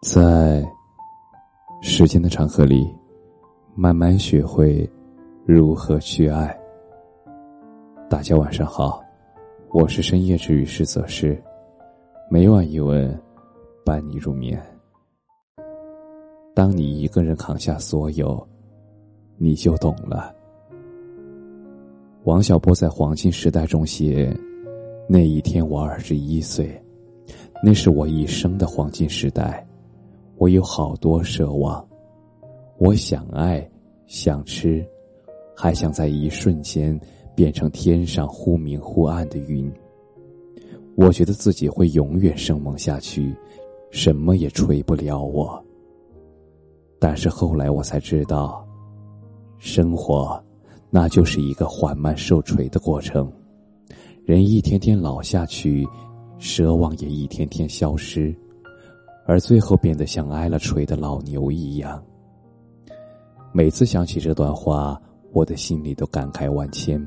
在时间的长河里，慢慢学会如何去爱。大家晚上好，我是深夜治愈师则是，每晚一吻伴你入眠。当你一个人扛下所有，你就懂了。王小波在《黄金时代》中写：“那一天我二十一岁，那是我一生的黄金时代。”我有好多奢望，我想爱，想吃，还想在一瞬间变成天上忽明忽暗的云。我觉得自己会永远生猛下去，什么也锤不了我。但是后来我才知道，生活那就是一个缓慢受锤的过程，人一天天老下去，奢望也一天天消失。而最后变得像挨了锤的老牛一样。每次想起这段话，我的心里都感慨万千。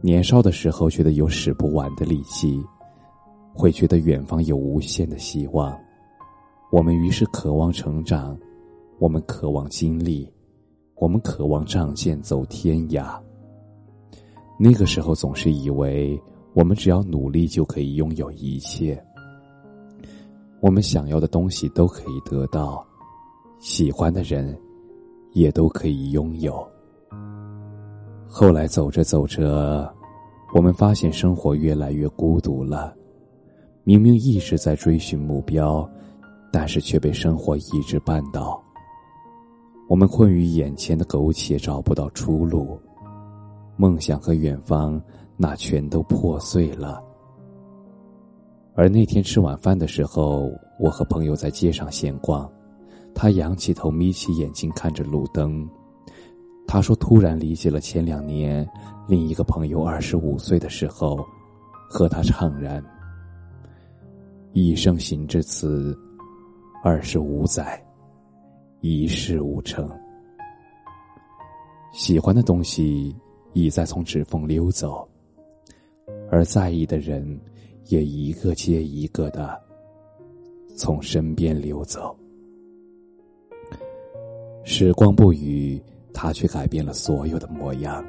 年少的时候觉得有使不完的力气，会觉得远方有无限的希望，我们于是渴望成长，我们渴望经历，我们渴望仗剑走天涯。那个时候总是以为，我们只要努力就可以拥有一切。我们想要的东西都可以得到，喜欢的人也都可以拥有。后来走着走着，我们发现生活越来越孤独了。明明一直在追寻目标，但是却被生活一直绊倒。我们困于眼前的苟且，找不到出路，梦想和远方那全都破碎了。而那天吃晚饭的时候，我和朋友在街上闲逛，他仰起头，眯起眼睛看着路灯。他说：“突然理解了前两年另一个朋友二十五岁的时候，和他怅然。一生行至此，二十五载，一事无成。喜欢的东西已在从指缝溜走，而在意的人。”也一个接一个的从身边流走，时光不语，他却改变了所有的模样。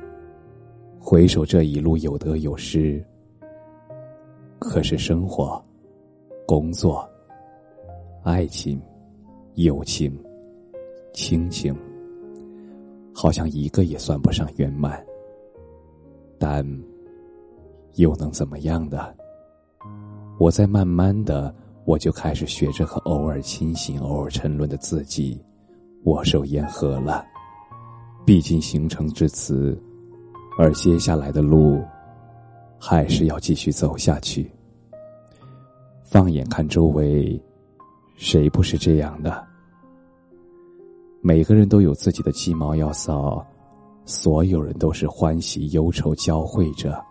回首这一路有得有失，可是生活、工作、爱情、友情、亲情，好像一个也算不上圆满。但又能怎么样呢？我在慢慢的，我就开始学着和偶尔清醒、偶尔沉沦的自己握手言和了。毕竟行程至此，而接下来的路还是要继续走下去。放眼看周围，谁不是这样的？每个人都有自己的鸡毛要扫，所有人都是欢喜忧愁交汇着，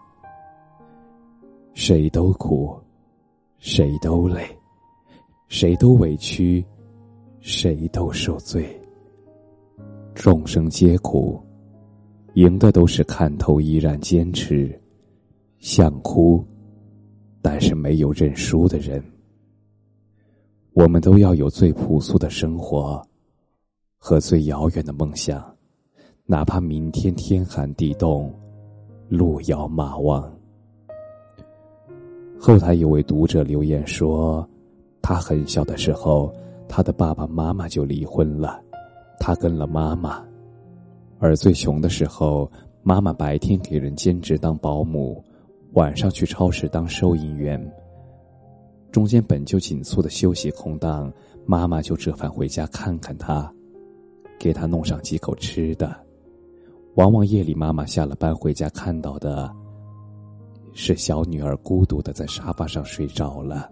谁都苦。谁都累，谁都委屈，谁都受罪。众生皆苦，赢的都是看透依然坚持，想哭，但是没有认输的人。我们都要有最朴素的生活，和最遥远的梦想，哪怕明天天寒地冻，路遥马忘。后台有位读者留言说，他很小的时候，他的爸爸妈妈就离婚了，他跟了妈妈。而最穷的时候，妈妈白天给人兼职当保姆，晚上去超市当收银员。中间本就紧促的休息空档，妈妈就折返回家看看他，给他弄上几口吃的。往往夜里妈妈下了班回家看到的。是小女儿孤独的在沙发上睡着了。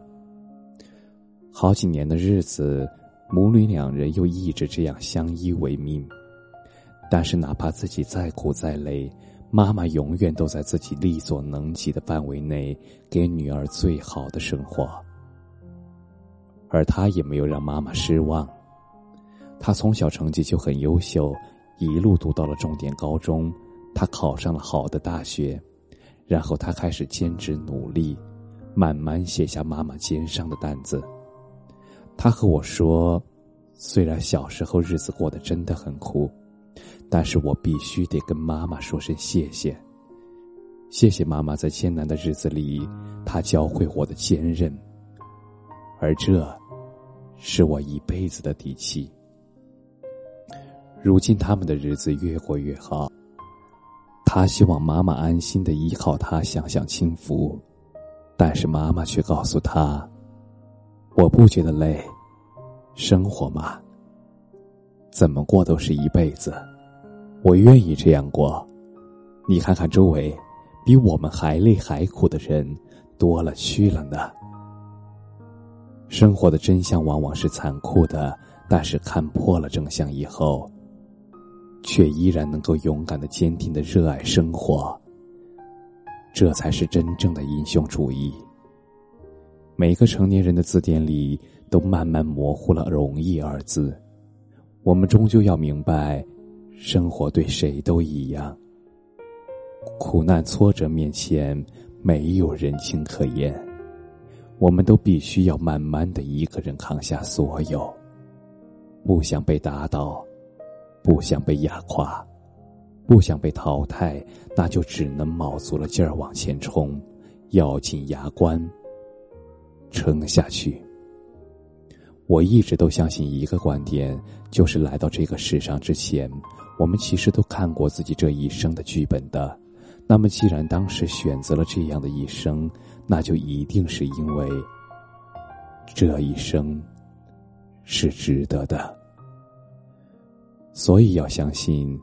好几年的日子，母女两人又一直这样相依为命。但是，哪怕自己再苦再累，妈妈永远都在自己力所能及的范围内给女儿最好的生活。而她也没有让妈妈失望。她从小成绩就很优秀，一路读到了重点高中，她考上了好的大学。然后他开始兼职努力，慢慢卸下妈妈肩上的担子。他和我说：“虽然小时候日子过得真的很苦，但是我必须得跟妈妈说声谢谢。谢谢妈妈在艰难的日子里，她教会我的坚韧，而这，是我一辈子的底气。如今他们的日子越过越好，他希望妈妈安心的依靠他，享享清福，但是妈妈却告诉他。”我不觉得累，生活嘛，怎么过都是一辈子，我愿意这样过。你看看周围，比我们还累还苦的人多了去了呢。生活的真相往往是残酷的，但是看破了真相以后，却依然能够勇敢的、坚定的热爱生活，这才是真正的英雄主义。每个成年人的字典里都慢慢模糊了“容易”二字。我们终究要明白，生活对谁都一样。苦难挫折面前，没有人情可言。我们都必须要慢慢的一个人扛下所有。不想被打倒，不想被压垮，不想被淘汰，那就只能卯足了劲儿往前冲，咬紧牙关。撑下去。我一直都相信一个观点，就是来到这个世上之前，我们其实都看过自己这一生的剧本的。那么，既然当时选择了这样的一生，那就一定是因为这一生是值得的。所以要相信，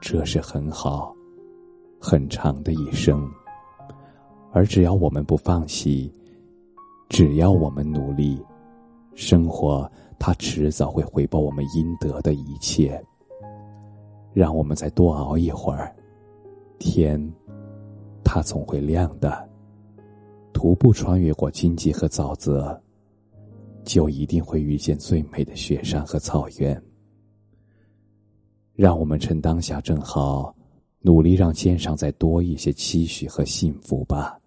这是很好、很长的一生。而只要我们不放弃。只要我们努力，生活它迟早会回报我们应得的一切。让我们再多熬一会儿，天，它总会亮的。徒步穿越过荆棘和沼泽，就一定会遇见最美的雪山和草原。让我们趁当下正好，努力让肩上再多一些期许和幸福吧。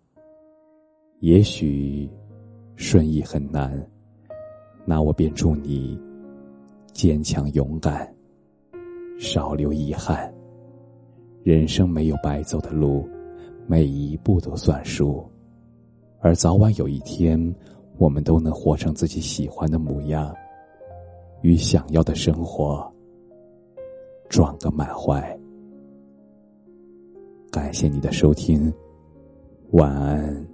也许。顺意很难，那我便祝你坚强勇敢，少留遗憾。人生没有白走的路，每一步都算数。而早晚有一天，我们都能活成自己喜欢的模样，与想要的生活撞个满怀。感谢你的收听，晚安。